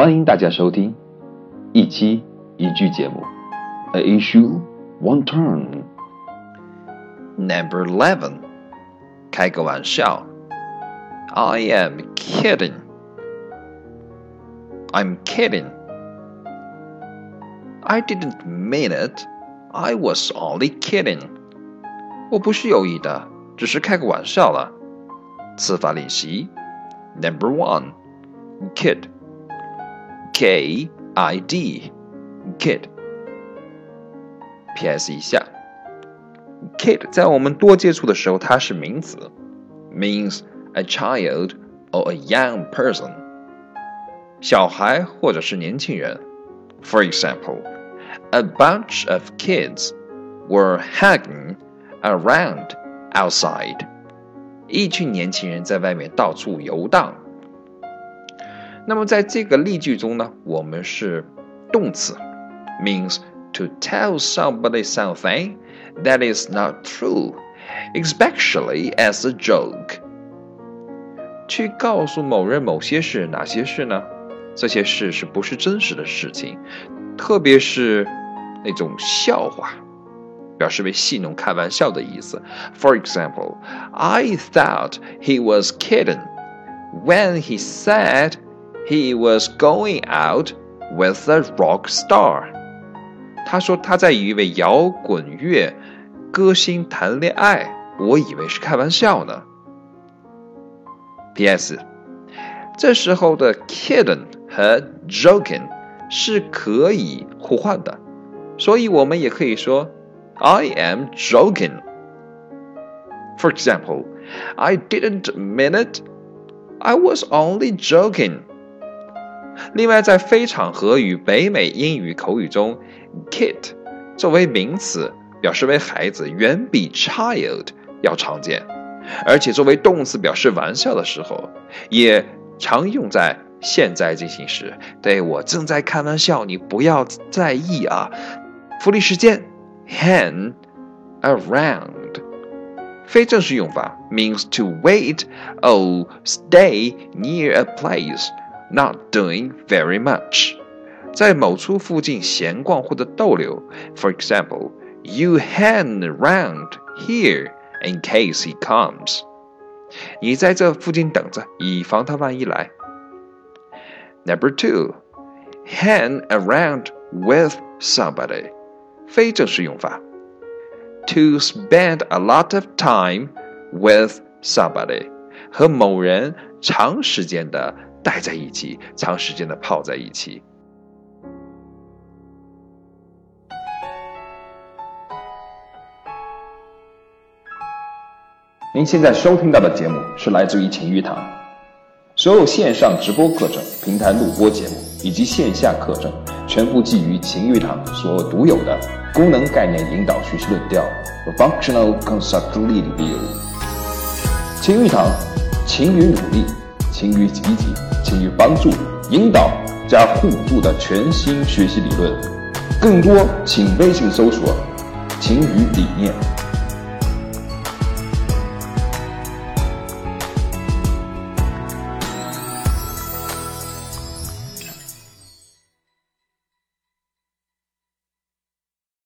欢迎大家收听一期一句节目，A issue one turn。 Number eleven，开个玩笑。I am kidding. I'm kidding. I didn't mean it. I was only kidding. 我不是有意的，只是开个玩笑了。词法练习。Number one, kid. K I D, kid. P.S. 一下，kid 在我们多接触的时候，它是名词，means a child or a young person，小孩或者是年轻人。For example, a bunch of kids were hanging around outside. 一群年轻人在外面到处游荡。 那么在这个例句中呢，我们是动词，means to tell somebody something that is not true, especially as a joke. 去告诉某人某些事，哪些事呢？这些事是不是真实的事情？特别是那种笑话，表示为戏弄、开玩笑的意思。For example, I thought he was kidding when he said he was going out with a rock star. 他说他在与一位摇滚乐歌星谈恋爱，我以为是开玩笑呢。P.S. 这时候的 kidding 和 joking 是可以互换的，所以我们也可以说 I am joking. For example, I didn't mean it. I was only joking. 另外，在非场合与北美英语口语中，kid 作为名词表示为孩子，远比 child 要常见，而且作为动词表示玩笑的时候，也常用在现在进行时。对我正在开玩笑，你不要在意啊。福利时间，hang around。非正式用法 means to wait or stay near a place, not doing very much，在某处附近闲逛或者逗留。For example, you hang around here in case he comes。你在这附近等着，以防他万一来。Number two, hang around with somebody，非正式用法。To spend a lot of time with somebody，和某人长时间的 待在一起，长时间的泡在一起。您现在收听到的节目是来自于晴雨堂，所有线上直播课程、平台录播节目以及线下课程，全部基于晴雨堂所独有的功能概念引导学习论调和 （Functional Concept Review）。晴雨堂，勤于努力，勤于积极，勤于帮助、引导加互助的全新学习理论。更多请微信搜索“勤于理念”。